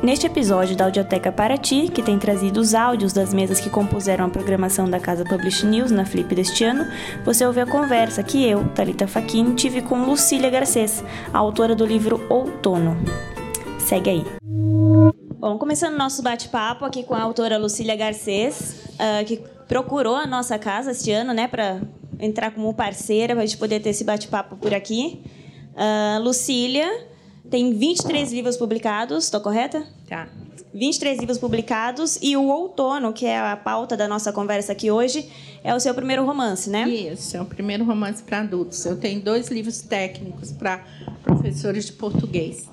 Neste episódio da Audioteca Paraty, que tem trazido os áudios das mesas que compuseram a programação da Casa Publish News na Flip deste ano, você ouve a conversa que eu, Talita Faquin, tive com Lucília Garcês, a autora do livro Outono. Segue aí. Bom, começando nosso bate-papo aqui com a autora Lucília Garcês, uh, que procurou a nossa casa este ano, né, para entrar como parceira, para a gente poder ter esse bate-papo por aqui. Uh, Lucília tem 23 livros publicados, estou correta? Tá. 23 livros publicados e o Outono, que é a pauta da nossa conversa aqui hoje, é o seu primeiro romance, né? Isso, é o primeiro romance para adultos. Eu tenho dois livros técnicos para professores de português.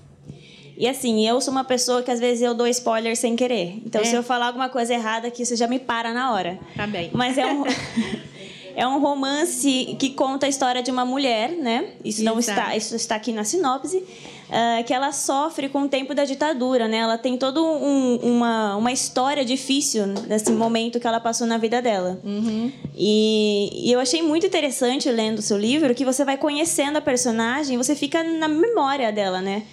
E assim, eu sou uma pessoa que às vezes eu dou spoiler sem querer. Então, é. se eu falar alguma coisa errada aqui, você já me para na hora. Tá bem. Mas é um. É um romance que conta a história de uma mulher, né? Isso Exato. não está, isso está aqui na sinopse, uh, que ela sofre com o tempo da ditadura, né? Ela tem toda um, uma, uma história difícil nesse momento que ela passou na vida dela. Uhum. E, e, eu achei muito interessante lendo o seu livro que você vai conhecendo a personagem, você fica na memória dela, né?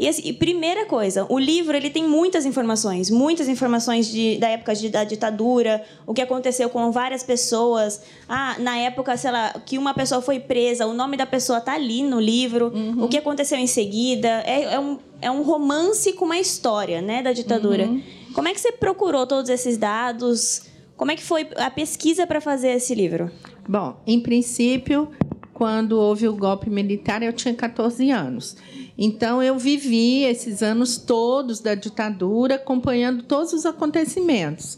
E assim, primeira coisa, o livro ele tem muitas informações, muitas informações de, da época de, da ditadura, o que aconteceu com várias pessoas. Ah, na época, sei lá, que uma pessoa foi presa, o nome da pessoa tá ali no livro, uhum. o que aconteceu em seguida. É, é, um, é um romance com uma história, né, da ditadura. Uhum. Como é que você procurou todos esses dados? Como é que foi a pesquisa para fazer esse livro? Bom, em princípio, quando houve o golpe militar, eu tinha 14 anos. Então, eu vivi esses anos todos da ditadura, acompanhando todos os acontecimentos.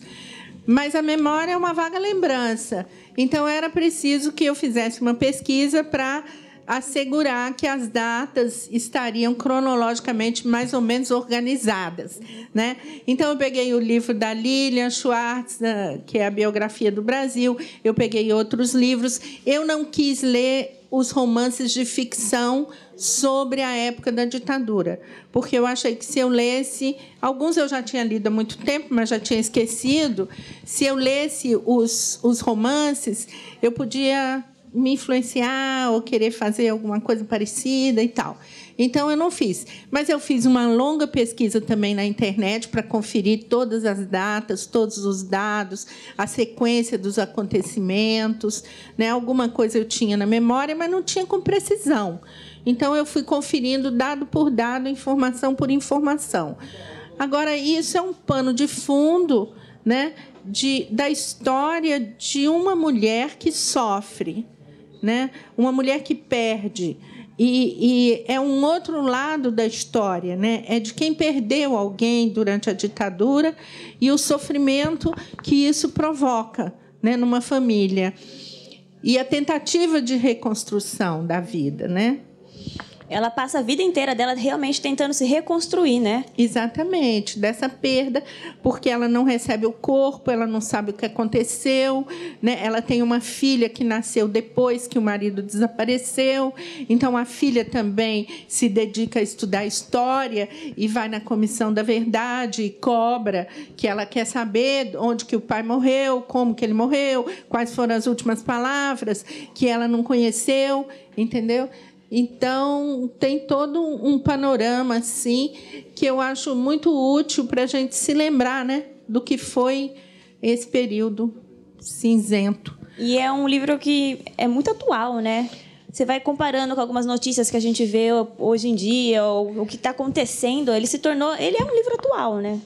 Mas a memória é uma vaga lembrança. Então, era preciso que eu fizesse uma pesquisa para assegurar que as datas estariam cronologicamente mais ou menos organizadas, né? Então eu peguei o livro da Lilian Schwartz, que é a biografia do Brasil, eu peguei outros livros. Eu não quis ler os romances de ficção sobre a época da ditadura, porque eu achei que se eu lesse, alguns eu já tinha lido há muito tempo, mas já tinha esquecido, se eu lesse os, os romances, eu podia me influenciar ou querer fazer alguma coisa parecida e tal. Então eu não fiz, mas eu fiz uma longa pesquisa também na internet para conferir todas as datas, todos os dados, a sequência dos acontecimentos, né? Alguma coisa eu tinha na memória, mas não tinha com precisão. Então eu fui conferindo dado por dado, informação por informação. Agora isso é um pano de fundo, né? De, da história de uma mulher que sofre, né? Uma mulher que perde, e, e, é um outro lado da história, né? É de quem perdeu alguém durante a ditadura e o sofrimento que isso provoca, né, numa família e a tentativa de reconstrução da vida, né? Ela passa a vida inteira dela realmente tentando se reconstruir, né? Exatamente, dessa perda, porque ela não recebe o corpo, ela não sabe o que aconteceu, né? Ela tem uma filha que nasceu depois que o marido desapareceu, então a filha também se dedica a estudar história e vai na comissão da verdade e cobra que ela quer saber onde que o pai morreu, como que ele morreu, quais foram as últimas palavras que ela não conheceu, entendeu? Então, tem todo um panorama assim que eu acho muito útil para a gente se lembrar né, do que foi esse período cinzento. E é um livro que é muito atual, né? Você vai comparando com algumas notícias que a gente vê hoje em dia, o que está acontecendo, ele se tornou. Ele é um livro atual, né?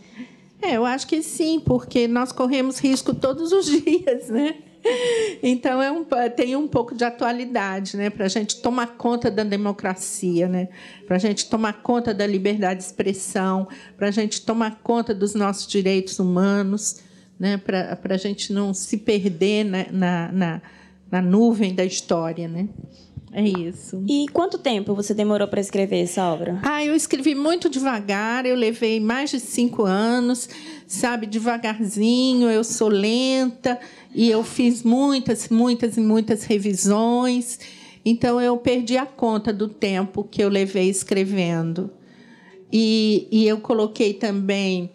É, eu acho que sim, porque nós corremos risco todos os dias, né? Então é um, tem um pouco de atualidade, né, para a gente tomar conta da democracia, né, para a gente tomar conta da liberdade de expressão, para a gente tomar conta dos nossos direitos humanos, né, para a gente não se perder na, na, na, na nuvem da história, né. É isso. E quanto tempo você demorou para escrever essa obra? Ah, eu escrevi muito devagar, eu levei mais de cinco anos, sabe, devagarzinho, eu sou lenta e eu fiz muitas, muitas e muitas revisões. Então eu perdi a conta do tempo que eu levei escrevendo. E, e eu coloquei também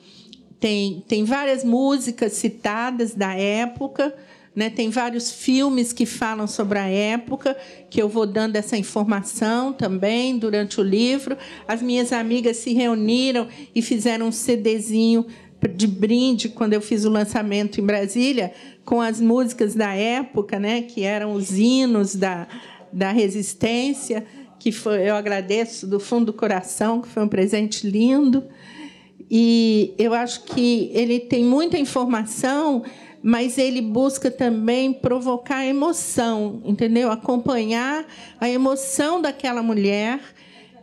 tem, tem várias músicas citadas da época Né? Tem vários filmes que falam sobre a época, que eu vou dando essa informação também durante o livro. As minhas amigas se reuniram e fizeram um CDzinho de brinde quando eu fiz o lançamento em Brasília, com as músicas da época, né? que eram os hinos da, da resistência, que foi, eu agradeço do fundo do coração, que foi um presente lindo. E eu acho que ele tem muita informação mas ele busca também provocar emoção, entendeu? Acompanhar a emoção daquela mulher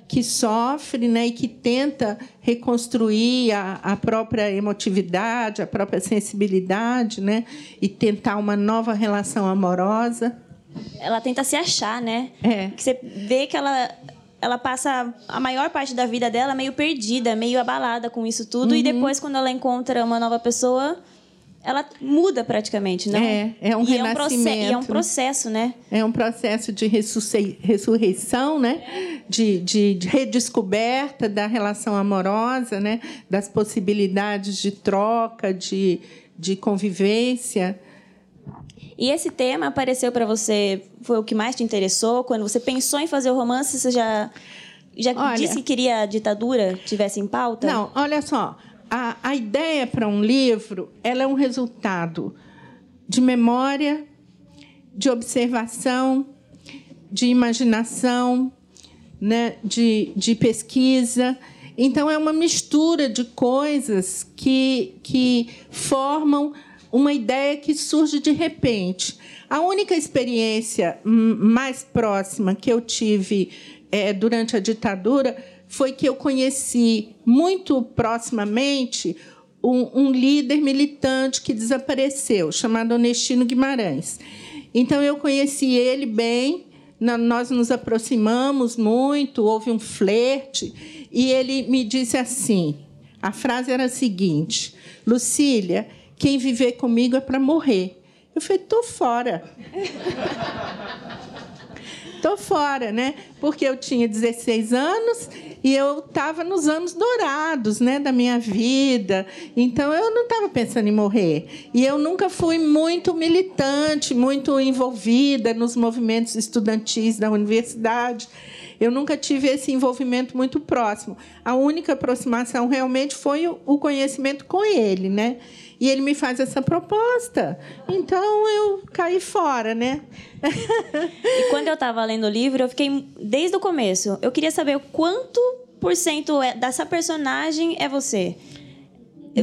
que sofre né, e que tenta reconstruir a, a própria emotividade, a própria sensibilidade, né, e tentar uma nova relação amorosa. Ela tenta se achar, né? É. Que você vê que ela ela passa a maior parte da vida dela meio perdida, meio abalada com isso tudo, uhum. e depois, quando ela encontra uma nova pessoa, ela muda praticamente, não? É, é um e renascimento. É um, e é um processo, né? É um processo de ressurreição, né? De, de, de, redescoberta da relação amorosa, né? Das possibilidades de troca, de, de convivência. E esse tema apareceu para você, foi o que mais te interessou? Quando você pensou em fazer o romance, você já, já olha, disse que queria a ditadura tivesse em pauta? Não, olha só a, a ideia para um livro ela é um resultado de memória, de observação, de imaginação, né, de, de pesquisa. Então, é uma mistura de coisas que, que formam uma ideia que surge de repente. A única experiência mais próxima que eu tive é, durante a ditadura foi que eu conheci muito proximamente um, um líder militante que desapareceu, chamado Onestino Guimarães. Então, eu conheci ele bem, nós nos aproximamos muito, houve um flerte, e ele me disse assim: a frase era a seguinte, Lucília, quem viver comigo é para morrer. Eu falei, estou fora. Estou fora, né? Porque eu tinha 16 anos e eu estava nos anos dourados né, da minha vida. Então, eu não estava pensando em morrer. E eu nunca fui muito militante, muito envolvida nos movimentos estudantis da universidade. Eu nunca tive esse envolvimento muito próximo. A única aproximação realmente foi o conhecimento com ele, né? E ele me faz essa proposta. Então eu caí fora, né? e quando eu estava lendo o livro, eu fiquei desde o começo. Eu queria saber quanto por cento é, dessa personagem é você.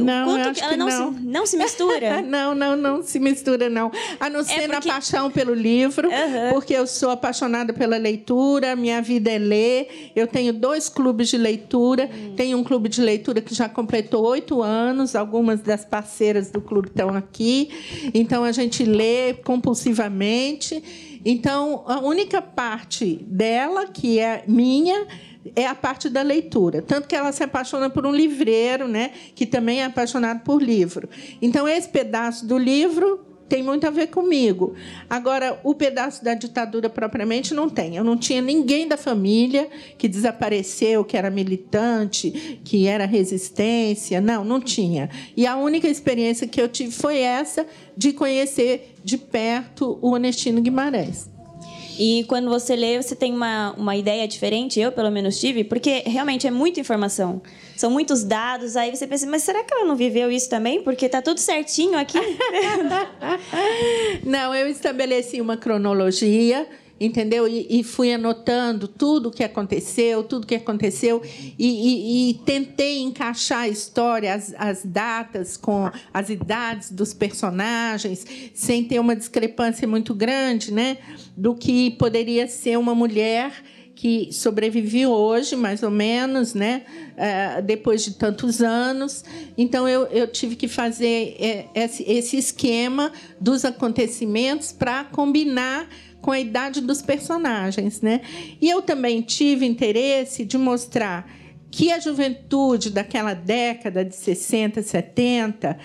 Não, Quanto, ela não, não. Se, não se mistura? não, não, não se mistura, não. A não é ser é porque... na paixão pelo livro, uhum. porque eu sou apaixonada pela leitura, minha vida é ler. Eu tenho dois clubes de leitura. Hum. Tenho um clube de leitura que já completou oito anos, algumas das parceiras do clube estão aqui. Então, a gente lê compulsivamente. Então, a única parte dela, que é minha, é a parte da leitura. Tanto que ela se apaixona por um livreiro, né, que também é apaixonado por livro. Então, esse pedaço do livro tem muito a ver comigo. Agora, o pedaço da ditadura propriamente não tem. Eu não tinha ninguém da família que desapareceu, que era militante, que era resistência. Não, não tinha. E a única experiência que eu tive foi essa de conhecer de perto o Onestino Guimarães. E quando você lê, você tem uma, uma ideia diferente, eu pelo menos tive, porque realmente é muita informação. São muitos dados, aí você pensa, mas será que ela não viveu isso também? Porque tá tudo certinho aqui. não, eu estabeleci uma cronologia entendeu? E, e, fui anotando tudo o que aconteceu, tudo que aconteceu, e, e, e tentei encaixar a história, as, as, datas com as idades dos personagens, sem ter uma discrepância muito grande, né? Do que poderia ser uma mulher que sobreviveu hoje, mais ou menos, né? Uh, depois de tantos anos. Então, eu, eu tive que fazer é, esse, esse esquema dos acontecimentos para combinar com a idade dos personagens, né? E eu também tive interesse de mostrar que a juventude daquela década de 60, 70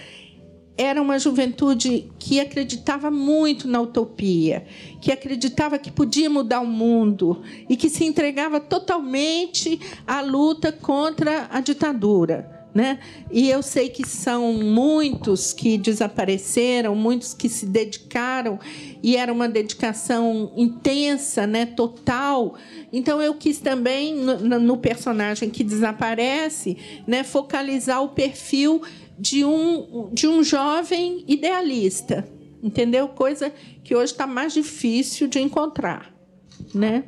era uma juventude que acreditava muito na utopia, que acreditava que podia mudar o mundo e que se entregava totalmente à luta contra a ditadura Né? E eu sei que são muitos que desapareceram, muitos que se dedicaram e era uma dedicação intensa, né, total. Então eu quis também no, personagem que desaparece, né, focalizar o perfil de um de um jovem idealista, entendeu? Coisa que hoje está mais difícil de encontrar, né?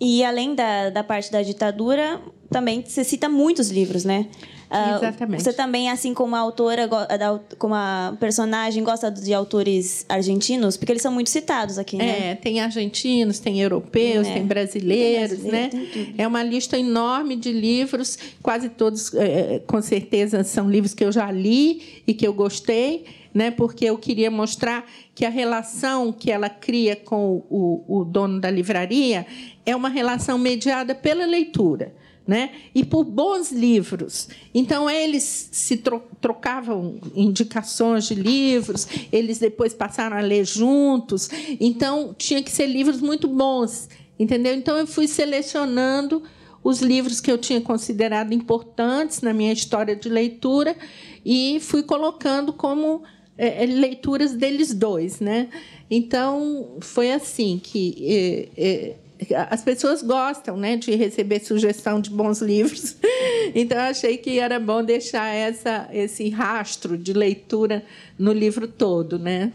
E além da, da parte da ditadura, também você cita muitos livros, né? Uh, Exatamente. Você também, assim como a autora, como a personagem, gosta de autores argentinos? Porque eles são muito citados aqui, né? É, tem argentinos, tem europeus, é. tem brasileiros, tem né? Tem é uma lista enorme de livros, quase todos, é, com certeza, são livros que eu já li e que eu gostei, né? Porque eu queria mostrar que a relação que ela cria com o, o dono da livraria é uma relação mediada pela leitura né? e por bons livros. Então, eles se trocavam indicações de livros, eles depois passaram a ler juntos. Então, tinha que ser livros muito bons, entendeu? Então, eu fui selecionando os livros que eu tinha considerado importantes na minha história de leitura e fui colocando como é, leituras deles dois, né? Então foi assim que é, é, as pessoas gostam né, de receber sugestão de bons livros. Então, achei que era bom deixar essa, esse rastro de leitura no livro todo. Né?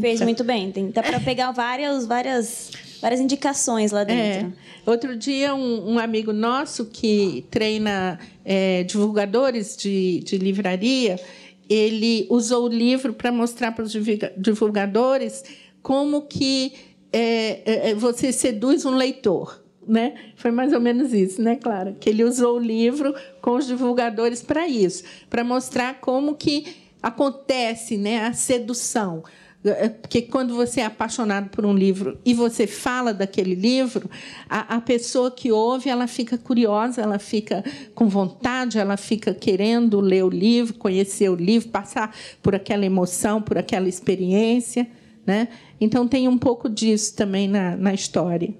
Fez muito bem. Tem, dá para pegar várias, várias, várias indicações lá dentro. É. Outro dia, um, um, amigo nosso que treina é, divulgadores de, de livraria, ele usou o livro para mostrar para os divulgadores como que é, é, é, você seduz um leitor. Né? Foi mais ou menos isso, né, Clara? Que ele usou o livro com os divulgadores para isso, para mostrar como que acontece né, a sedução. É, porque quando você é apaixonado por um livro e você fala daquele livro, a, a, pessoa que ouve ela fica curiosa, ela fica com vontade, ela fica querendo ler o livro, conhecer o livro, passar por aquela emoção, por aquela experiência. Né? Então tem um pouco disso também na, na história.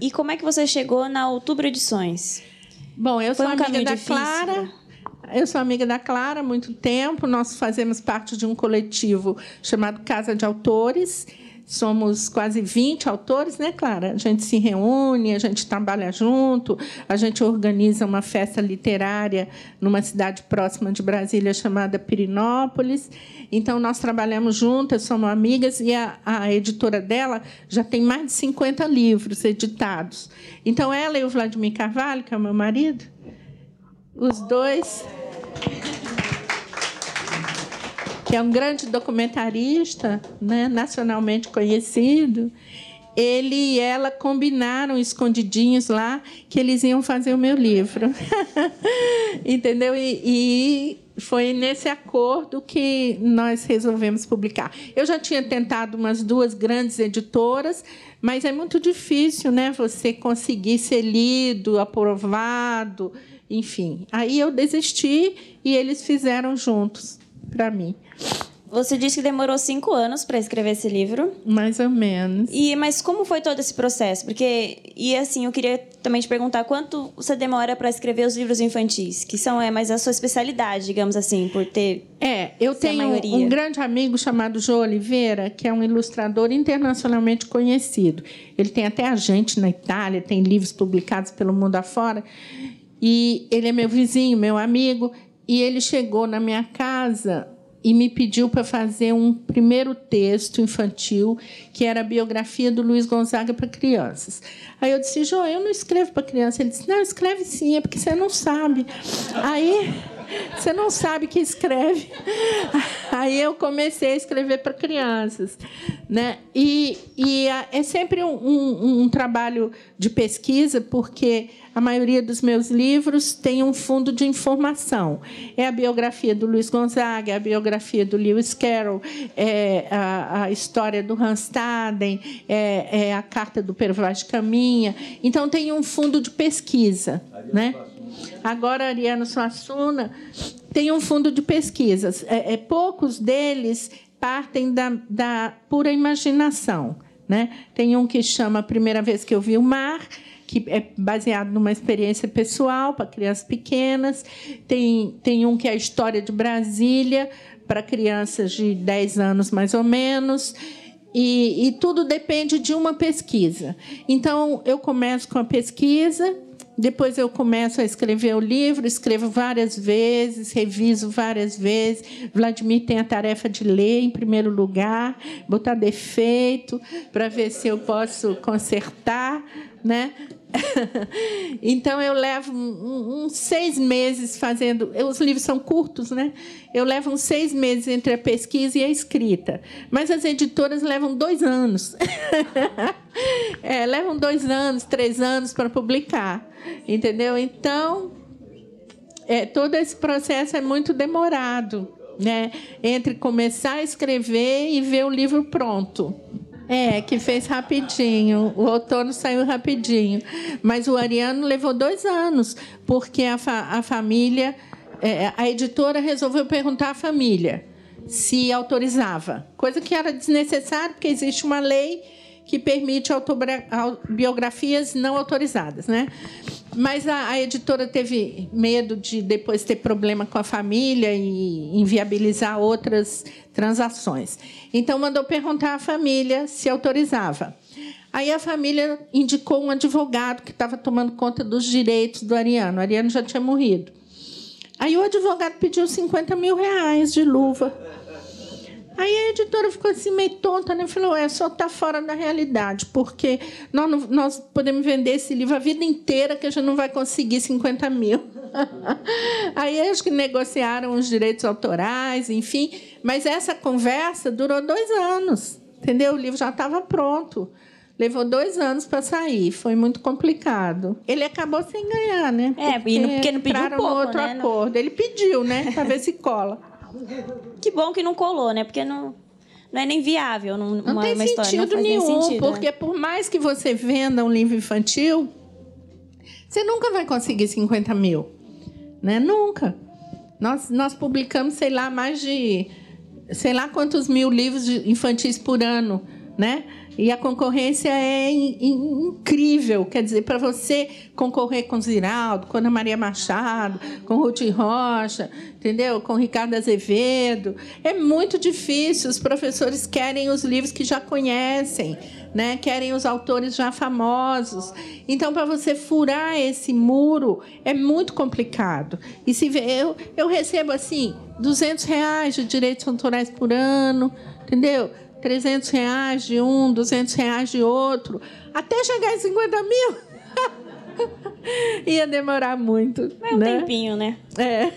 E como é que você chegou na Outubro Edições? Bom, eu Foi sou um amiga da difícil, Clara. Eu sou amiga da Clara há muito tempo. Nós fazemos parte de um coletivo chamado Casa de Autores somos quase 20 autores, né, Clara? A gente se reúne, a gente trabalha junto, a gente organiza uma festa literária numa cidade próxima de Brasília chamada Pirinópolis. Então, nós trabalhamos juntas, somos amigas, e a, a editora dela já tem mais de 50 livros editados. Então, ela e o Vladimir Carvalho, que é o meu marido, os dois que é um grande documentarista, né, nacionalmente conhecido, ele e ela combinaram escondidinhos lá que eles iam fazer o meu livro. Entendeu? E, e, foi nesse acordo que nós resolvemos publicar. Eu já tinha tentado umas duas grandes editoras, mas é muito difícil né, você conseguir ser lido, aprovado, enfim. Aí eu desisti e eles fizeram juntos para mim. Você disse que demorou cinco anos para escrever esse livro. Mais ou menos. E mas como foi todo esse processo? Porque e assim eu queria também te perguntar quanto você demora para escrever os livros infantis, que são é mais a sua especialidade, digamos assim, por ter. É, eu tenho um grande amigo chamado João Oliveira, que é um ilustrador internacionalmente conhecido. Ele tem até agente na Itália, tem livros publicados pelo mundo afora. E ele é meu vizinho, meu amigo, e ele chegou na minha casa e me pediu para fazer um primeiro texto infantil, que era a biografia do Luiz Gonzaga para crianças. Aí eu disse, João, eu não escrevo para criança. Ele disse, não, escreve sim, é porque você não sabe. Aí você não sabe que escreve. Aí eu comecei a escrever para crianças. Né? E, e é sempre um, um, um trabalho de pesquisa, porque a maioria dos meus livros tem um fundo de informação. É a biografia do Luiz Gonzaga, é a biografia do Lewis Carroll, é a, a história do Hans Staden, é, é, a carta do Pervaz Caminha. Então, tem um fundo de pesquisa. Né? Agora, Ariano Suassuna tem um fundo de pesquisas. É, é poucos deles partem da, da pura imaginação. Né? Tem um que chama A Primeira Vez que Eu Vi o Mar, que é baseado numa experiência pessoal para crianças pequenas. Tem, tem um que é a história de Brasília, para crianças de 10 anos mais ou menos. E, e, tudo depende de uma pesquisa. Então, eu começo com a pesquisa, depois eu começo a escrever o livro, escrevo várias vezes, reviso várias vezes. Vladimir tem a tarefa de ler em primeiro lugar, botar defeito para ver se eu posso consertar, né? então eu levo uns seis meses fazendo. Os livros são curtos, né? Eu levo uns seis meses entre a pesquisa e a escrita. Mas as editoras levam dois anos. é, levam dois anos, três anos para publicar. Entendeu? Então, é, todo esse processo é muito demorado, né? Entre começar a escrever e ver o livro pronto. É, que fez rapidinho. O outono saiu rapidinho. Mas o Ariano levou dois anos, porque a, fa a família, é, a editora resolveu perguntar à família se autorizava, coisa que era desnecessária, porque existe uma lei que permite biografias não autorizadas, né? Mas a, a, editora teve medo de depois ter problema com a família e inviabilizar outras transações. Então mandou perguntar à família se autorizava. Aí a família indicou um advogado que estava tomando conta dos direitos do Ariano. O Ariano já tinha morrido. Aí o advogado pediu 50 mil reais de luva Aí a editora ficou assim meio tonta, né? Falou, é, só está fora da realidade, porque nós, nós podemos vender esse livro a vida inteira que a gente não vai conseguir 50 mil. Aí acho que negociaram os direitos autorais, enfim. Mas essa conversa durou dois anos, entendeu? O livro já estava pronto. Levou dois anos para sair, foi muito complicado. Ele acabou sem ganhar, né? É, porque, porque não pediu pouco, outro né? acordo. Ele pediu, né? Para ver se cola. Que bom que não colou, né? Porque não, não é nem viável não não tem uma sentido história. Não nenhum, sentido, porque né? por mais que você venda um livro infantil, você nunca vai conseguir 50 mil. Né? Nunca. Nós, nós publicamos, sei lá, mais de sei lá quantos mil livros infantis por ano, né? E a concorrência é in, in, incrível. Quer dizer, para você concorrer com Ziraldo, com Ana Maria Machado, com Ruth Rocha, entendeu? Com Ricardo Azevedo, é muito difícil. Os professores querem os livros que já conhecem. Né? querem os autores já famosos. Então, para você furar esse muro é muito complicado. E se eu, eu recebo assim 200 reais de direitos autorais por ano, entendeu? 300 reais de um, 200 reais de outro, até chegar em 50 mil. Ia demorar muito. É um né? tempinho, né? É.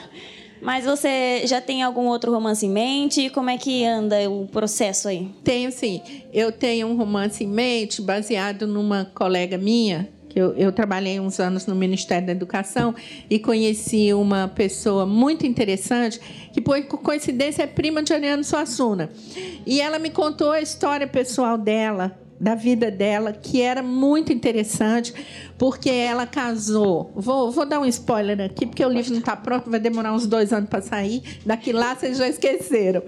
Mas você já tem algum outro romance em mente? Como é que anda o processo aí? Tenho sim. Eu tenho um romance em mente baseado numa colega minha eu, eu, trabalhei uns anos no Ministério da Educação e conheci uma pessoa muito interessante, que, por coincidência, é prima de Ariano Suassuna. E ela me contou a história pessoal dela, da vida dela, que era muito interessante, porque ela casou. Vou, vou dar um spoiler aqui, porque o livro não está pronto, vai demorar uns dois anos para sair. Daqui lá vocês já esqueceram.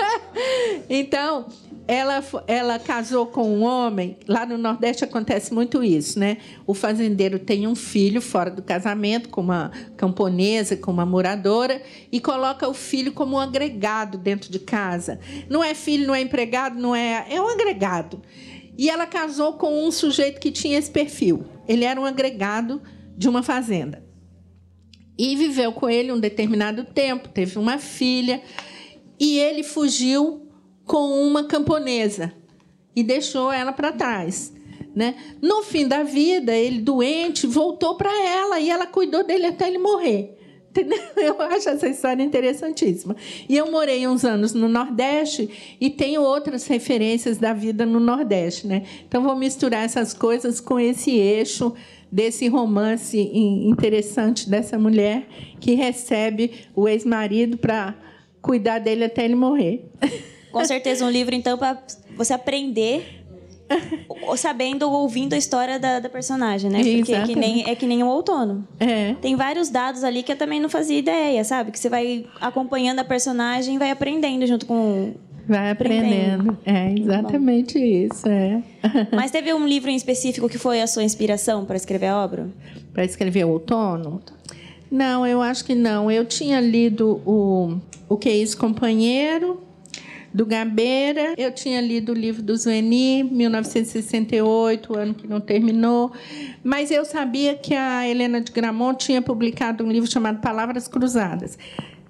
então, ela, ela casou com um homem. Lá no Nordeste acontece muito isso, né? O fazendeiro tem um filho fora do casamento, com uma camponesa, com uma moradora, e coloca o filho como um agregado dentro de casa. Não é filho, não é empregado, não é. É um agregado. E ela casou com um sujeito que tinha esse perfil. Ele era um agregado de uma fazenda. E viveu com ele um determinado tempo, teve uma filha, e ele fugiu com uma camponesa e deixou ela para trás. Né? No fim da vida, ele doente voltou para ela e ela cuidou dele até ele morrer. Eu acho essa história interessantíssima. E eu morei uns anos no Nordeste e tenho outras referências da vida no Nordeste. Né? Então, vou misturar essas coisas com esse eixo desse romance interessante dessa mulher que recebe o ex-marido para cuidar dele até ele morrer. Com certeza um livro, então, para você aprender sabendo, ouvindo a história da, da personagem, né? Porque é que, nem, é que nem o outono. É. Tem vários dados ali que eu também não fazia ideia, sabe? Que você vai acompanhando a personagem e vai aprendendo junto com, Vai aprendendo. É exatamente isso. É. Mas teve um livro em específico que foi a sua inspiração para escrever a obra? Para escrever o outono? Não, eu acho que não. Eu tinha lido o, o Que é Isso, Companheiro, do Gabeira. Eu tinha lido o livro do Zueni, 1968, o ano que não terminou. Mas eu sabia que a Helena de Gramont tinha publicado um livro chamado Palavras Cruzadas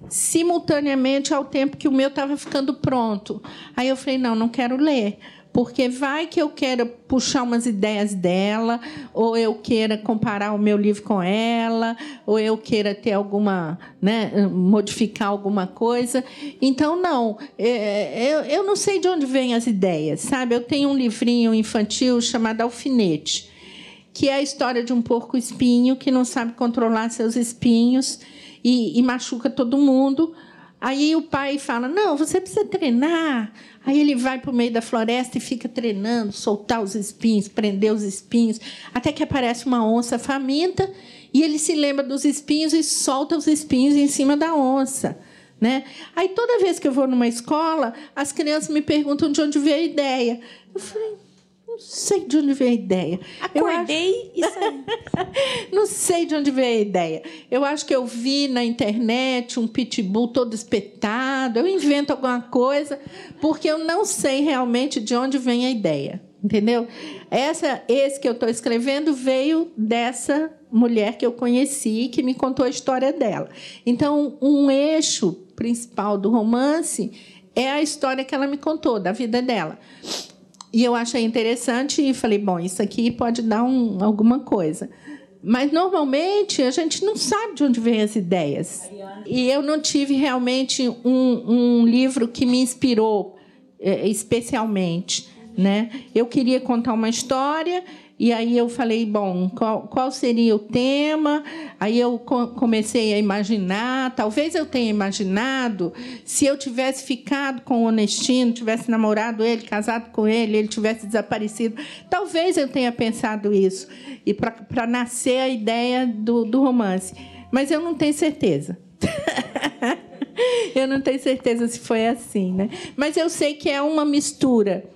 simultaneamente ao tempo que o meu estava ficando pronto. Aí eu falei: não, não quero ler. Porque vai que eu queira puxar umas ideias dela, ou eu queira comparar o meu livro com ela, ou eu queira ter alguma, né, modificar alguma coisa. Então, não, é, eu, eu não sei de onde vêm as ideias, sabe? Eu tenho um livrinho infantil chamado Alfinete, que é a história de um porco espinho que não sabe controlar seus espinhos e, e machuca todo mundo. Aí o pai fala: Não, você precisa treinar. Aí ele vai para o meio da floresta e fica treinando, soltar os espinhos, prender os espinhos, até que aparece uma onça faminta e ele se lembra dos espinhos e solta os espinhos em cima da onça. Né? Aí toda vez que eu vou numa escola, as crianças me perguntam de onde veio a ideia. Eu falei, não sei de onde veio a ideia. Acordei e saí. não sei de onde veio a ideia. Eu acho que eu vi na internet um pitbull todo espetado. Eu invento alguma coisa porque eu não sei realmente de onde vem a ideia. Entendeu? Essa, esse que eu estou escrevendo veio dessa mulher que eu conheci que me contou a história dela. Então, um eixo principal do romance é a história que ela me contou da vida dela. E eu achei interessante e falei, bom, isso aqui pode dar um, alguma coisa. Mas normalmente a gente não sabe de onde vêm as ideias. E eu não tive realmente um, um livro que me inspirou é, especialmente. Né? Eu queria contar uma história e aí eu falei, bom, qual, qual seria o tema? Aí eu comecei a imaginar, talvez eu tenha imaginado, se eu tivesse ficado com o Honestino, tivesse namorado ele, casado com ele, ele tivesse desaparecido, talvez eu tenha pensado isso, e para nascer a ideia do, do romance. Mas eu não tenho certeza. eu não tenho certeza se foi assim, né? Mas eu sei que é uma mistura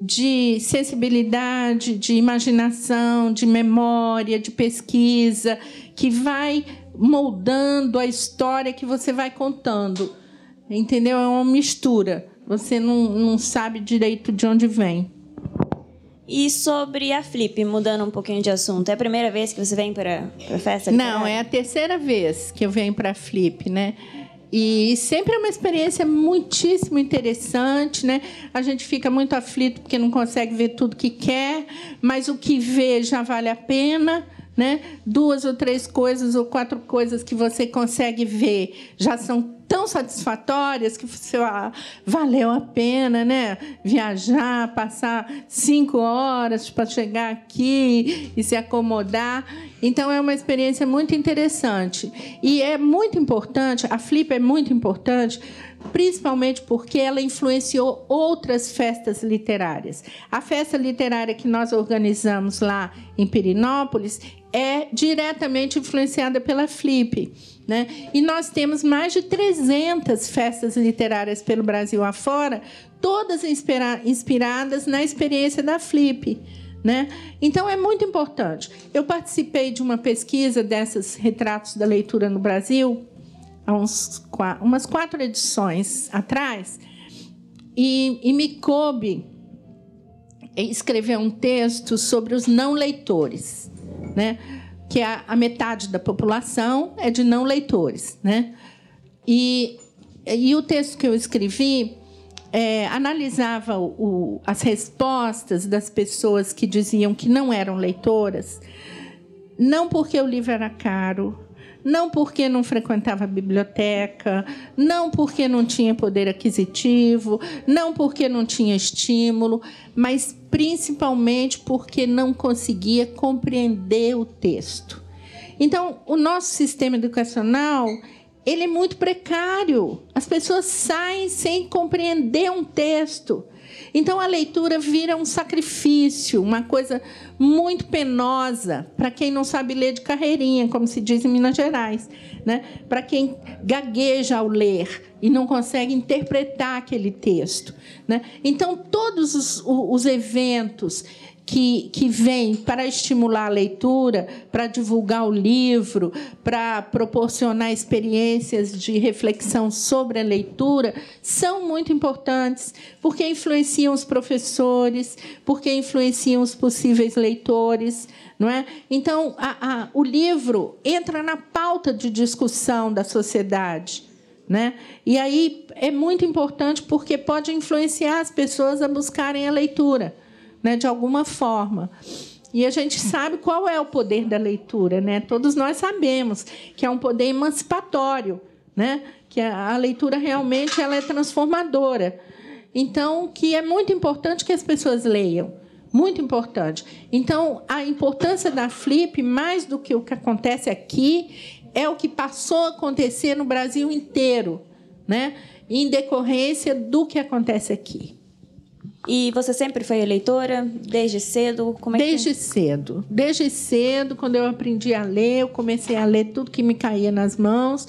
de sensibilidade, de imaginação, de memória, de pesquisa, que vai moldando a história que você vai contando. Entendeu? É uma mistura. Você não, não sabe direito de onde vem. E sobre a Flip, mudando um pouquinho de assunto, é a primeira vez que você vem para a festa? Não, é a terceira vez que eu venho para a Flip, né? E sempre é uma experiência muitíssimo interessante, né? A gente fica muito aflito porque não consegue ver tudo que quer, mas o que vê já vale a pena né? Duas ou três coisas ou quatro coisas que você consegue ver já são tão satisfatórias que você ah, valeu a pena, né? Viajar, passar cinco horas para chegar aqui e se acomodar. Então é uma experiência muito interessante e é muito importante. A Flip é muito importante principalmente porque ela influenciou outras festas literárias. A festa literária que nós organizamos lá em Pirinópolis é diretamente influenciada pela Flip. Né? E nós temos mais de 300 festas literárias pelo Brasil afora, todas inspira inspiradas na experiência da Flip. Né? Então é muito importante. Eu participei de uma pesquisa dessas retratos da leitura no Brasil há uns, umas quatro edições atrás, e, e me coube escrever um texto sobre os não leitores, né? que a, a metade da população é de não leitores. Né? E, e o texto que eu escrevi é, analisava o, as respostas das pessoas que diziam que não eram leitoras, não porque o livro era caro, não porque não frequentava a biblioteca, não porque não tinha poder aquisitivo, não porque não tinha estímulo, mas principalmente porque não conseguia compreender o texto. Então, o nosso sistema educacional ele é muito precário. As pessoas saem sem compreender um texto. Então a leitura vira um sacrifício, uma coisa muito penosa para quem não sabe ler de carreirinha, como se diz em Minas Gerais, né? Para quem gagueja ao ler e não consegue interpretar aquele texto, né? Então todos os, os eventos que, que vem para estimular a leitura, para divulgar o livro, para proporcionar experiências de reflexão sobre a leitura, são muito importantes, porque influenciam os professores, porque influenciam os possíveis leitores. Não é? Então, a, a, o livro entra na pauta de discussão da sociedade. Né? E aí é muito importante porque pode influenciar as pessoas a buscarem a leitura né, de alguma forma. E a gente sabe qual é o poder da leitura, né? Todos nós sabemos que é um poder emancipatório, né? Que a leitura realmente ela é transformadora. Então, que é muito importante que as pessoas leiam, muito importante. Então, a importância da Flip, mais do que o que acontece aqui, é o que passou a acontecer no Brasil inteiro, né? Em decorrência do que acontece aqui. E você sempre foi eleitora desde cedo? Como é desde que... cedo. Desde cedo, quando eu aprendi a ler, eu comecei a ler tudo que me caía nas mãos.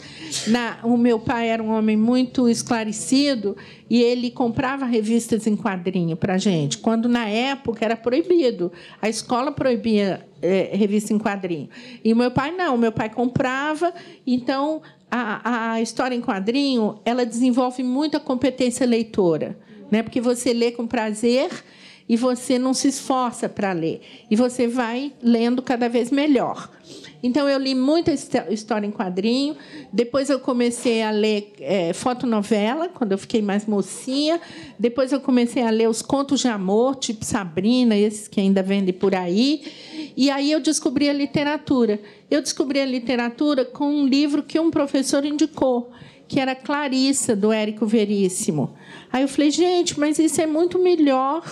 Na, o meu pai era um homem muito esclarecido e ele comprava revistas em quadrinho para gente, quando na época era proibido. A escola proibia é, revista em quadrinho. E o meu pai não, o meu pai comprava, então a, a história em quadrinho ela desenvolve muita competência leitora né? Porque você lê com prazer e você não se esforça para ler e você vai lendo cada vez melhor. Então eu li muita história em quadrinho. Depois eu comecei a ler é, fotonovela quando eu fiquei mais mocinha. Depois eu comecei a ler os contos de amor, tipo Sabrina, esses que ainda vendem por aí. E aí eu descobri a literatura. Eu descobri a literatura com um livro que um professor indicou que era Clarissa, do Érico Veríssimo. Aí eu falei, gente, mas isso é muito melhor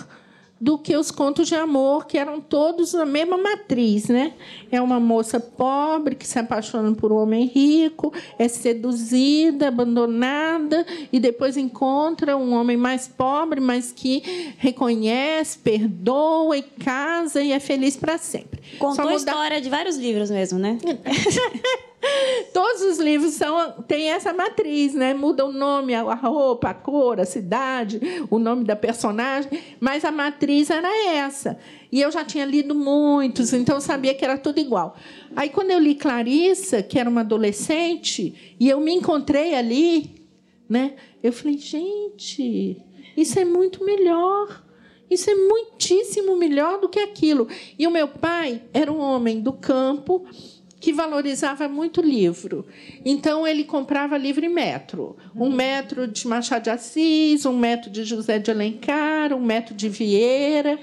do que os contos de amor, que eram todos na mesma matriz, né? É uma moça pobre que se apaixona por um homem rico, é seduzida, abandonada e depois encontra um homem mais pobre, mas que reconhece, perdoa e casa e é feliz para sempre. Contou a história de vários livros mesmo, né? Todos os livros são, têm essa matriz, né? Muda o nome, a roupa, a cor, a cidade, o nome da personagem, mas a matriz era essa. E eu já tinha lido muitos, então eu sabia que era tudo igual. Aí, quando eu li Clarissa, que era uma adolescente, e eu me encontrei ali, né? Eu falei, gente, isso é muito melhor. Isso é muitíssimo melhor do que aquilo. E o meu pai era um homem do campo que valorizava muito livro. Então, ele comprava livro em metro. Um metro de Machado de Assis, um metro de José de Alencar, um metro de Vieira.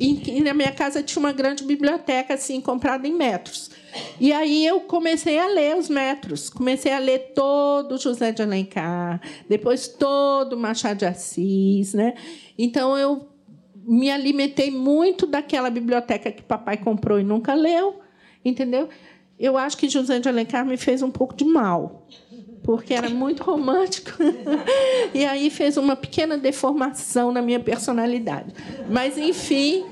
E na minha casa tinha uma grande biblioteca assim comprada em metros. E aí eu comecei a ler os metros. Comecei a ler todo José de Alencar, depois todo Machado de Assis, né? Então eu me alimentei muito daquela biblioteca que papai comprou e nunca leu, entendeu? Eu acho que José de Alencar me fez um pouco de mal, porque era muito romântico. e aí fez uma pequena deformação na minha personalidade. Mas, enfim,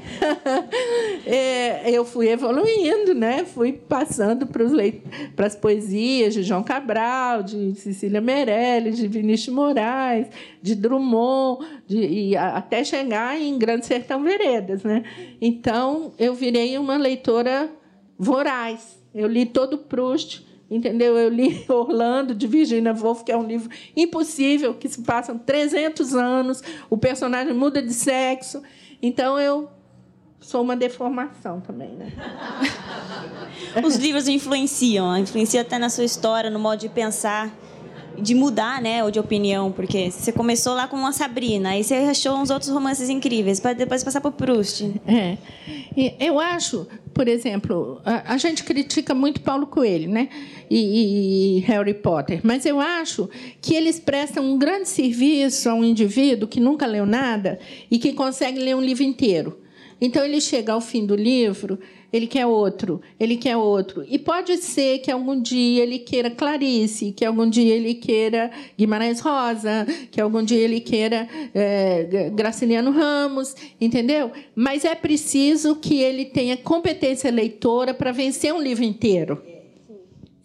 é, eu fui evoluindo, né? fui passando para as poesias de João Cabral, de Cecília Meirelles, de Vinícius Moraes, de Drummond, de, e até chegar em Grande Sertão Veredas. Né? Então, eu virei uma leitora voraz eu li todo Proust, entendeu? Eu li Orlando, de Virginia Woolf, que é um livro impossível, que se passam 300 anos, o personagem muda de sexo. Então, eu sou uma deformação também, né? Os livros influenciam, influenciam até na sua história, no modo de pensar de mudar, né, ou de opinião, porque você começou lá com uma Sabrina, aí você achou uns outros romances incríveis, para depois passar por Proust. É. Eu acho, por exemplo, a, a, gente critica muito Paulo Coelho, né, e, e, Harry Potter, mas eu acho que eles prestam um grande serviço a um indivíduo que nunca leu nada e que consegue ler um livro inteiro. Então ele chega ao fim do livro ele quer outro, ele quer outro. E pode ser que algum dia ele queira Clarice, que algum dia ele queira Guimarães Rosa, que algum dia ele queira é, Graciliano Ramos, entendeu? Mas é preciso que ele tenha competência leitora para vencer um livro inteiro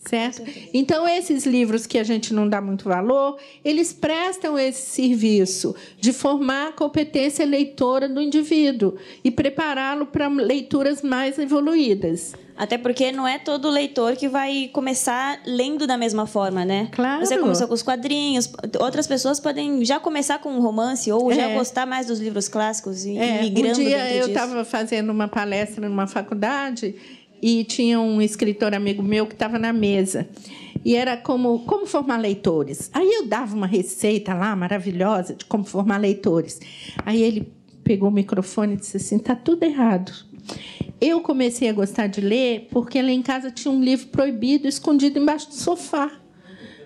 certo? Então esses livros que a gente não dá muito valor, eles prestam esse serviço de formar a competência leitora do indivíduo e prepará-lo para leituras mais evoluídas. Até porque não é todo leitor que vai começar lendo da mesma forma, né? Claro. Você começou com os quadrinhos, outras pessoas podem já começar com um romance ou é. já gostar mais dos livros clássicos e é. migrando Um dia eu estava fazendo uma palestra numa faculdade e tinha um escritor amigo meu que estava na mesa. E era como, como formar leitores. Aí eu dava uma receita lá maravilhosa de como formar leitores. Aí ele pegou o microfone e disse assim: está tudo errado. Eu comecei a gostar de ler porque lá em casa tinha um livro proibido escondido embaixo do sofá.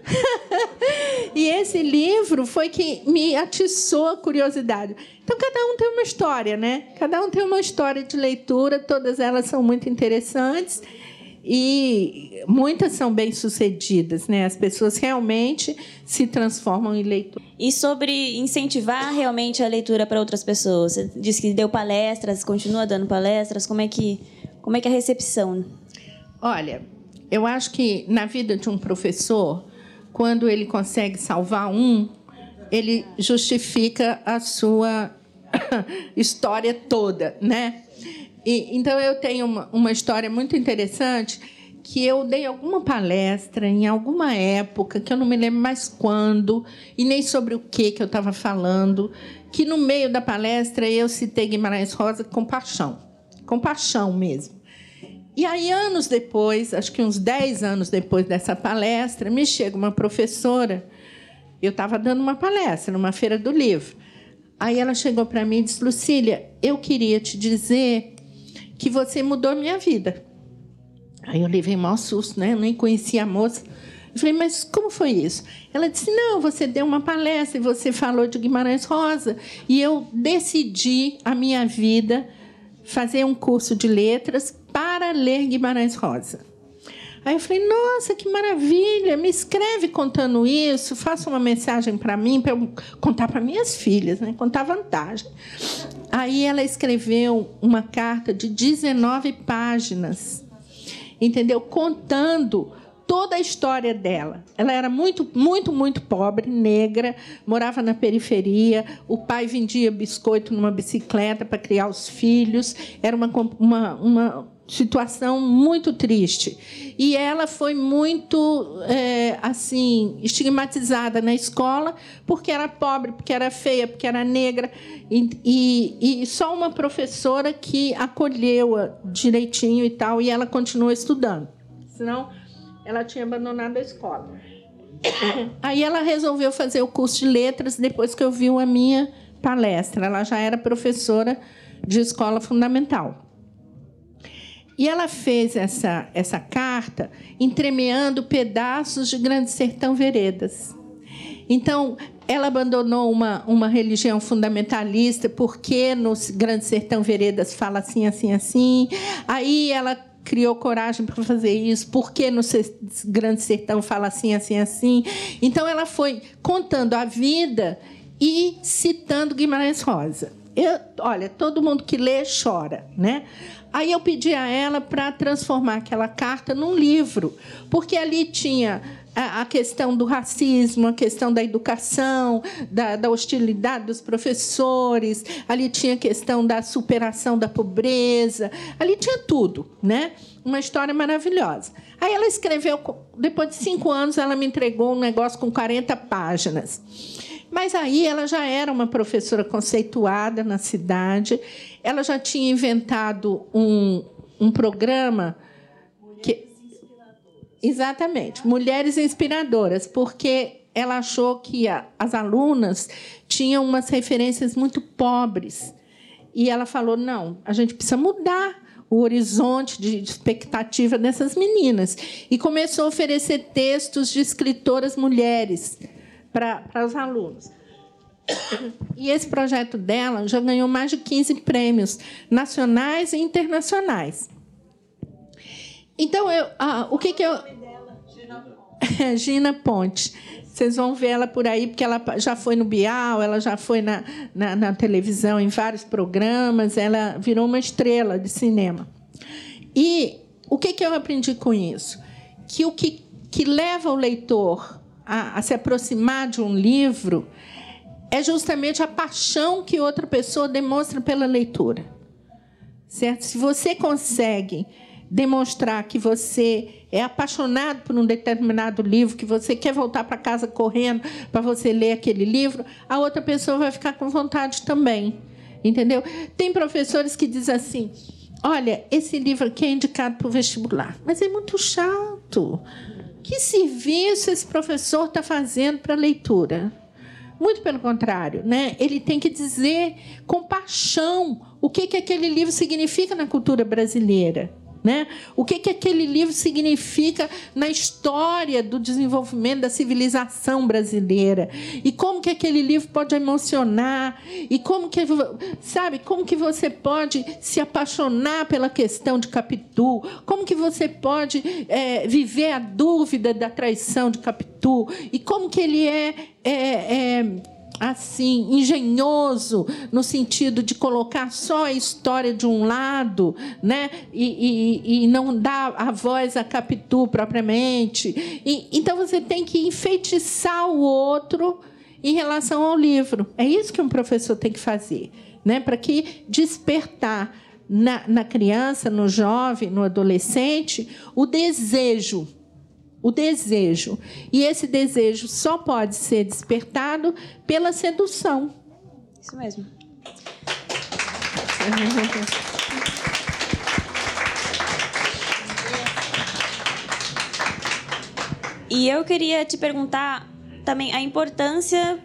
e esse livro foi que me atiçou a curiosidade. Então, cada um tem uma história, né? Cada um tem uma história de leitura, todas elas são muito interessantes e muitas são bem sucedidas, né? As pessoas realmente se transformam em leitores. E sobre incentivar realmente a leitura para outras pessoas, você disse que deu palestras, continua dando palestras, como é que como é que é a recepção? Olha, eu acho que na vida de um professor quando ele consegue salvar um, ele justifica a sua história toda, né? E, então eu tenho uma, uma história muito interessante que eu dei alguma palestra em alguma época que eu não me lembro mais quando e nem sobre o que que eu estava falando, que no meio da palestra eu citei Guimarães Rosa com paixão, com paixão mesmo. E aí, anos depois, acho que uns 10 anos depois dessa palestra, me chega uma professora. Eu estava dando uma palestra numa feira do livro. Aí ela chegou para mim e disse: Lucília, eu queria te dizer que você mudou a minha vida. Aí eu levei mau susto, né? Eu nem conhecia a moça. Eu falei, mas como foi isso? Ela disse: não, você deu uma palestra e você falou de Guimarães Rosa. E eu decidi a minha vida fazer um curso de letras para ler Guimarães Rosa. Aí eu falei, nossa, que maravilha, me escreve contando isso, faça uma mensagem para mim, para eu contar para minhas filhas, né? contar vantagem. Aí ela escreveu uma carta de 19 páginas, entendeu? Contando toda a história dela. Ela era muito, muito, muito pobre, negra, morava na periferia. O pai vendia biscoito numa bicicleta para criar os filhos. Era uma, uma, uma situação muito triste. E ela foi muito é, assim estigmatizada na escola porque era pobre, porque era feia, porque era negra. E, e, e só uma professora que acolheu-a direitinho e tal, e ela continuou estudando. Senão ela tinha abandonado a escola. Aí ela resolveu fazer o curso de letras depois que ouviu a minha palestra. Ela já era professora de escola fundamental. E ela fez essa, essa carta entremeando pedaços de Grande Sertão Veredas. Então, ela abandonou uma, uma religião fundamentalista, porque no Grande Sertão Veredas fala assim, assim, assim. Aí ela criou coragem para fazer isso, porque no Grande Sertão fala assim, assim, assim. Então, ela foi contando a vida e citando Guimarães Rosa. Eu, olha, todo mundo que lê chora, né? Aí eu pedi a ela para transformar aquela carta num livro, porque ali tinha a questão do racismo, a questão da educação, da, da, hostilidade dos professores, ali tinha a questão da superação da pobreza, ali tinha tudo, né? Uma história maravilhosa. Aí ela escreveu, depois de cinco anos, ela me entregou um negócio com 40 páginas. Mas aí ela já era uma professora conceituada na cidade, ela já tinha inventado um, um programa que Exatamente, mulheres inspiradoras, porque ela achou que a, as alunas tinham umas referências muito pobres. E ela falou: não, a gente precisa mudar o horizonte de expectativa dessas meninas. E começou a oferecer textos de escritoras mulheres para, para os alunos. E esse projeto dela já ganhou mais de 15 prêmios nacionais e internacionais. Então, eu, ah, o que, que eu. Gina Ponte. Vocês vão ver ela por aí, porque ela já foi no Bial, ela já foi na, na, na, televisão, em vários programas, ela virou uma estrela de cinema. E o que, que eu aprendi com isso? Que o que, que leva o leitor a, a se aproximar de um livro é justamente a paixão que outra pessoa demonstra pela leitura. Certo? Se você consegue demonstrar que você é apaixonado por um determinado livro, que você quer voltar para casa correndo para você ler aquele livro, a outra pessoa vai ficar com vontade também. Entendeu? Tem professores que dizem assim: olha, esse livro aqui é indicado para o vestibular, mas é muito chato. Que serviço esse professor está fazendo para a leitura? Muito pelo contrário, né? ele tem que dizer com paixão o que, que aquele livro significa na cultura brasileira. Né? O que, que aquele livro significa na história do desenvolvimento da civilização brasileira? E como que aquele livro pode emocionar? E como que sabe como que você pode se apaixonar pela questão de Capitu, como que você pode é, viver a dúvida da traição de Capitu? E como que ele é, é, é assim engenhoso no sentido de colocar só a história de um lado, né, e, e, e não dar a voz a Capitu propriamente. E, então você tem que enfeitiçar o outro em relação ao livro. É isso que um professor tem que fazer, né, para que despertar na, na criança, no jovem, no adolescente, o desejo o desejo. E esse desejo só pode ser despertado pela sedução. Isso mesmo. E eu queria te perguntar também a importância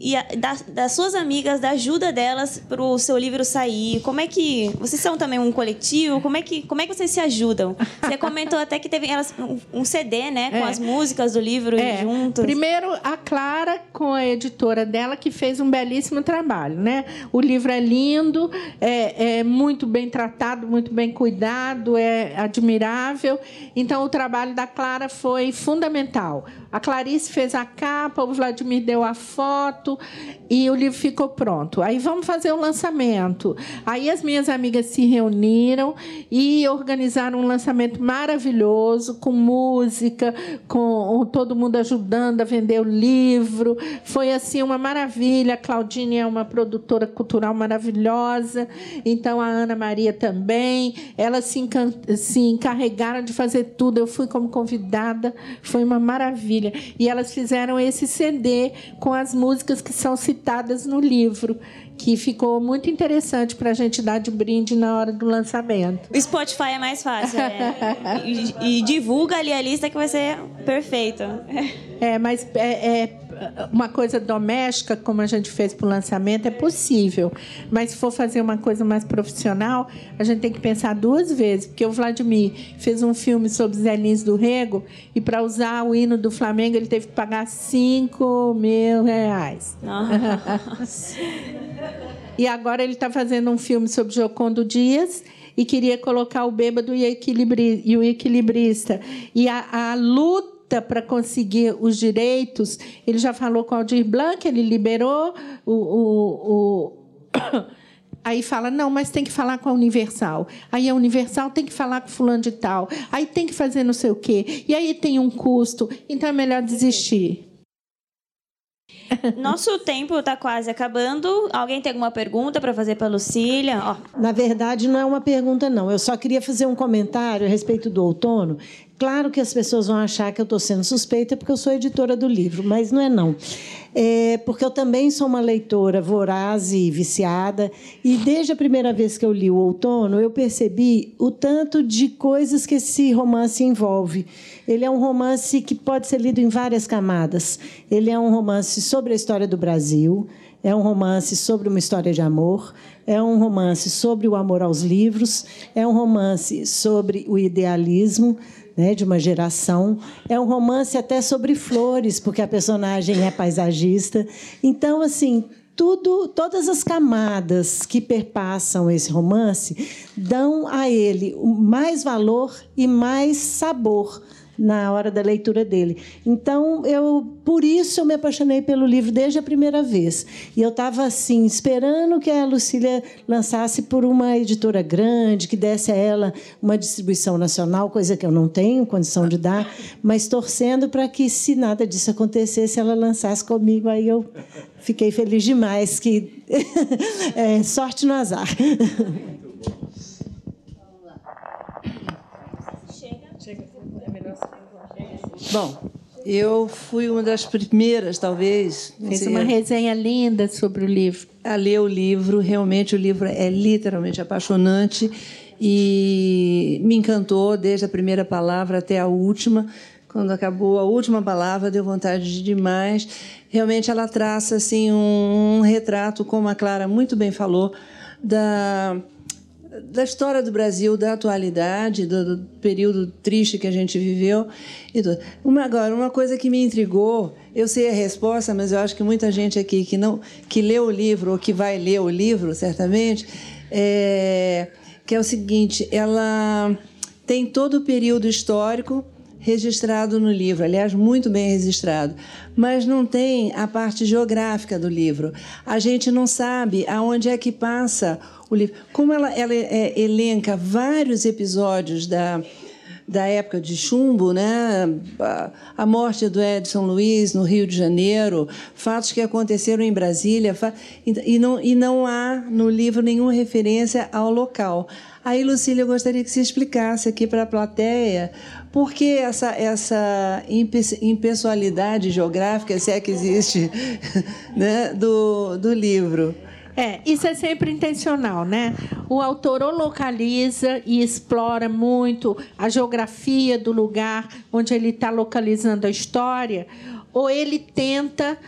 e a, das, das suas amigas, da ajuda delas para o seu livro sair. Como é que vocês são também um coletivo? Como é que como é que vocês se ajudam? Você comentou até que teve elas um, um CD, né, com é. as músicas do livro é. juntos. Primeiro a Clara com a editora dela que fez um belíssimo trabalho, né? O livro é lindo, é, é muito bem tratado, muito bem cuidado, é admirável. Então o trabalho da Clara foi fundamental. A Clarice fez a capa, o Vladimir deu a foto e o livro ficou pronto. Aí vamos fazer o lançamento. Aí as minhas amigas se reuniram e organizaram um lançamento maravilhoso, com música, com todo mundo ajudando a vender o livro. Foi assim uma maravilha. A Claudine é uma produtora cultural maravilhosa, então a Ana Maria também. Elas se, se encarregaram de fazer tudo. Eu fui como convidada, foi uma maravilha. E elas fizeram esse CD com as músicas que são citadas no livro, que ficou muito interessante para a gente dar de brinde na hora do lançamento. O Spotify é mais fácil. É. e, e, divulga ali a lista que vai ser perfeito. É, mas é, é uma coisa doméstica, como a gente fez para o lançamento, é possível. Mas se for fazer uma coisa mais profissional, a gente tem que pensar duas vezes. Porque o Vladimir fez um filme sobre Zé Lins do Rego e para usar o hino do Flamengo ele teve que pagar 5 mil reais. e agora ele está fazendo um filme sobre Jocondo Dias e queria colocar o bêbado e o equilibrista. E a, a luta luta para conseguir os direitos. Ele já falou com o Aldir Blanc, ele liberou o, o, o... Aí fala, não, mas tem que falar com a Universal. Aí a Universal tem que falar com fulano de tal. Aí tem que fazer não sei o quê. E aí tem um custo. Então é melhor desistir. Nosso tempo está quase acabando. Alguém tem alguma pergunta para fazer para a Lucília? Oh. Na verdade, não é uma pergunta, não. Eu só queria fazer um comentário a respeito do outono. Claro que as pessoas vão achar que eu estou sendo suspeita porque eu sou editora do livro, mas não é não. É porque eu também sou uma leitora voraz e viciada e desde a primeira vez que eu li o Outono eu percebi o tanto de coisas que esse romance envolve. Ele é um romance que pode ser lido em várias camadas. Ele é um romance sobre a história do Brasil. É um romance sobre uma história de amor, é um romance sobre o amor aos livros, é um romance sobre o idealismo, né, de uma geração. É um romance até sobre flores, porque a personagem é paisagista. Então, assim, tudo, todas as camadas que perpassam esse romance dão a ele mais valor e mais sabor na hora da leitura dele. Então, eu por isso eu me apaixonei pelo livro desde a primeira vez. E eu estava assim, esperando que a Lucília lançasse por uma editora grande, que desse a ela uma distribuição nacional, coisa que eu não tenho condição de dar, mas torcendo para que se nada disso acontecesse, ela lançasse comigo, aí eu fiquei feliz demais que é, sorte no azar. Bom, eu fui uma das primeiras, talvez. Fez uma resenha linda sobre o livro. A ler o livro. Realmente, o livro é literalmente apaixonante e me encantou desde a primeira palavra até a última. Quando acabou a última palavra, deu vontade de demais. Realmente, ela traça assim um, um retrato, como a Clara muito bem falou, da da história do Brasil, da atualidade, do, do período triste que a gente viveu. Uma, agora, uma coisa que me intrigou, eu sei a resposta, mas eu acho que muita gente aqui que não que leu o livro ou que vai ler o livro, certamente, é, que é o seguinte, ela tem todo o período histórico registrado no livro, aliás, muito bem registrado, mas não tem a parte geográfica do livro. A gente não sabe aonde é que passa o livro. Como ela, ela é, elenca vários episódios da, da época de chumbo, né? a morte do Edson Luiz no Rio de Janeiro, fatos que aconteceram em Brasília, e não, e não há no livro nenhuma referência ao local. Aí, Lucília, eu gostaria que você explicasse aqui para a plateia por que essa, essa impessoalidade geográfica, se é que existe, né, do, do livro. É, isso é sempre intencional, né? O autor ou localiza e explora muito a geografia do lugar onde ele está localizando a história, ou ele tenta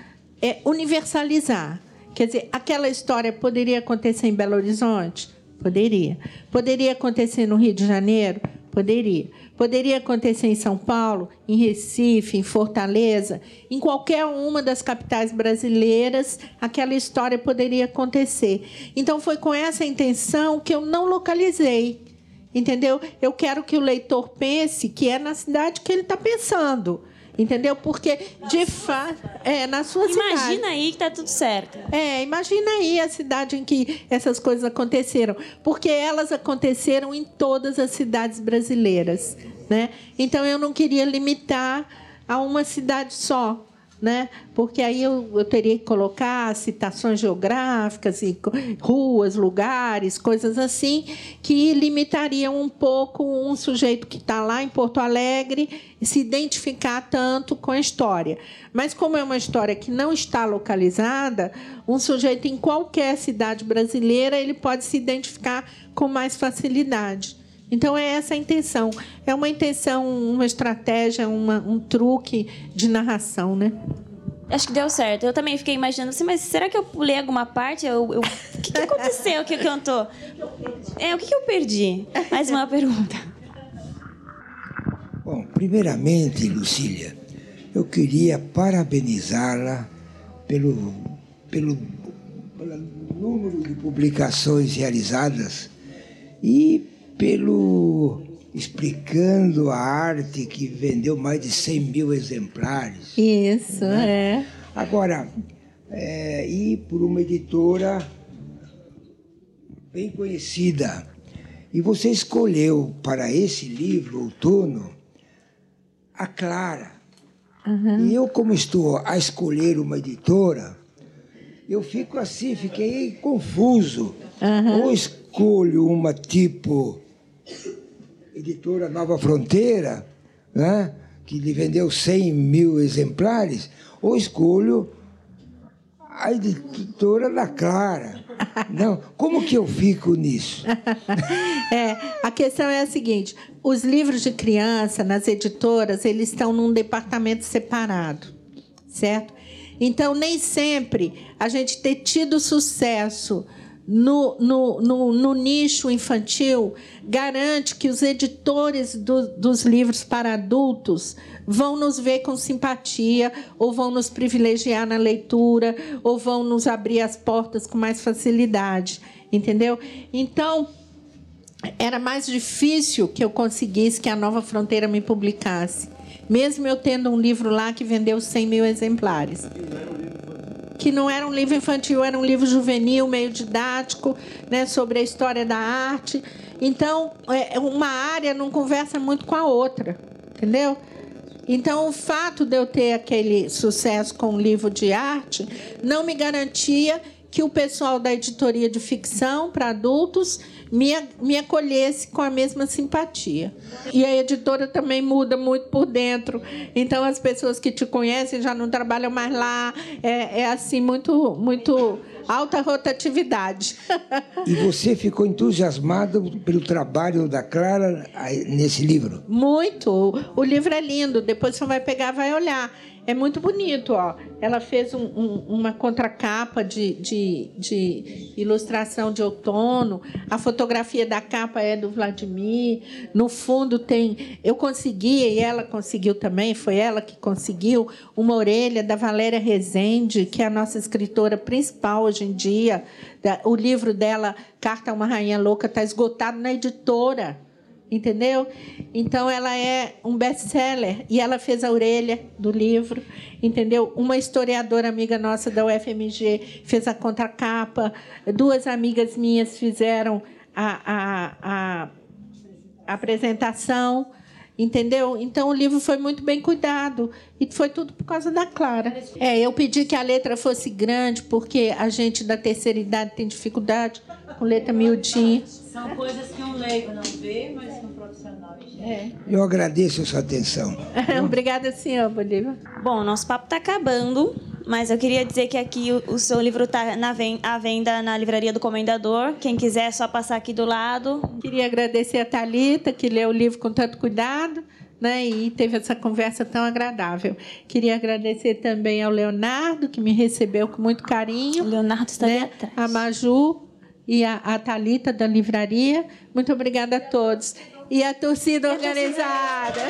é, universalizar. Quer dizer, aquela história poderia acontecer em Belo Horizonte? Poderia. Poderia acontecer no Rio de Janeiro? Poderia. Poderia acontecer em São Paulo, em Recife, em Fortaleza, em qualquer uma das capitais brasileiras, aquela história poderia acontecer. Então foi com essa intenção que eu não localizei. Entendeu? Eu quero que o leitor pense que é na cidade que ele está pensando. Entendeu? Porque, de fato, é na sua imagina cidade. Imagina aí que tá tudo certo. É, imagina aí a cidade em que essas coisas aconteceram. Porque elas aconteceram em todas as cidades brasileiras. Né? Então, eu não queria limitar a uma cidade só né? porque aí eu, eu teria que colocar citações geográficas, e ruas, lugares, coisas assim, que limitariam um pouco um sujeito que está lá em Porto Alegre se identificar tanto com a história. Mas, como é uma história que não está localizada, um sujeito em qualquer cidade brasileira ele pode se identificar com mais facilidade. Então é essa a intenção. É uma intenção, uma estratégia, uma, um truque de narração, né? Acho que deu certo. Eu também fiquei imaginando assim, mas será que eu pulei alguma parte? Eu, eu... O que, que aconteceu que cantou? É, o que, que eu perdi? Mais uma pergunta. Bom, primeiramente, Lucília, eu queria parabenizá-la pelo, pelo, pelo número de publicações realizadas e pelo explicando a arte que vendeu mais de 100 mil exemplares. Isso, né? é. Agora, é, e por uma editora bem conhecida. E você escolheu para esse livro, Outono, a Clara. Uhum. E eu, como estou a escolher uma editora, eu fico assim, fiquei confuso. Uhum. Ou escolho uma tipo editora Nova Fronteira, né, que lhe vendeu 100 mil exemplares, ou escolho a editora da Clara. Não, como que eu fico nisso? é, a questão é a seguinte: os livros de criança nas editoras eles estão num departamento separado, certo? Então nem sempre a gente ter tido sucesso no, no, no, no nicho infantil garante que os editores do, dos livros para adultos vão nos ver com simpatia, ou vão nos privilegiar na leitura, ou vão nos abrir as portas com mais facilidade. Entendeu? Então, era mais difícil que eu conseguisse que a Nova Fronteira me publicasse, mesmo eu tendo um livro lá que vendeu 100 mil exemplares que não era um livro infantil, era um livro juvenil, meio didático, né, sobre a história da arte. Então, é, uma área não conversa muito com a outra, entendeu? Então, o fato de eu ter aquele sucesso com o livro de arte não me garantia que o pessoal da editoria de ficção para adultos me, me acolhesse com a mesma simpatia. E a editora também muda muito por dentro. Então, as pessoas que te conhecem já não trabalham mais lá. É, é assim, muito, muito alta rotatividade. E você ficou entusiasmada pelo trabalho da Clara nesse livro? Muito. O livro é lindo. Depois você vai pegar, vai olhar. É muito bonito, ó. Ela fez um, um, uma contracapa de, de, de, ilustração de outono. A fotografia da capa é do Vladimir. No fundo tem. Eu consegui, e ela conseguiu também, foi ela que conseguiu, uma orelha da Valéria Rezende, que é a nossa escritora principal hoje em dia. O livro dela, Carta a uma Rainha Louca, está esgotado na editora entendeu? Então ela é um best-seller e ela fez a orelha do livro, entendeu? Uma historiadora amiga nossa da UFMG fez a contracapa, duas amigas minhas fizeram a, a, a, a apresentação, entendeu? Então o livro foi muito bem cuidado e foi tudo por causa da Clara. É, eu pedi que a letra fosse grande porque a gente da terceira idade tem dificuldade com letra miudinha. São coisas que um leigo não vê, mas profissional é. Eu agradeço a sua atenção. Obrigada, senhor Bolívar. Bom, nosso papo está acabando, mas eu queria dizer que aqui o, o seu livro está à venda na livraria do Comendador. Quem quiser é só passar aqui do lado. Queria agradecer a Talita que leu o livro com tanto cuidado. Né, e teve essa conversa tão agradável. Queria agradecer também ao Leonardo, que me recebeu com muito carinho. O Leonardo está né, atrás. A Maju, e a, a Talita da livraria. Muito obrigada a todos. E a torcida organizada.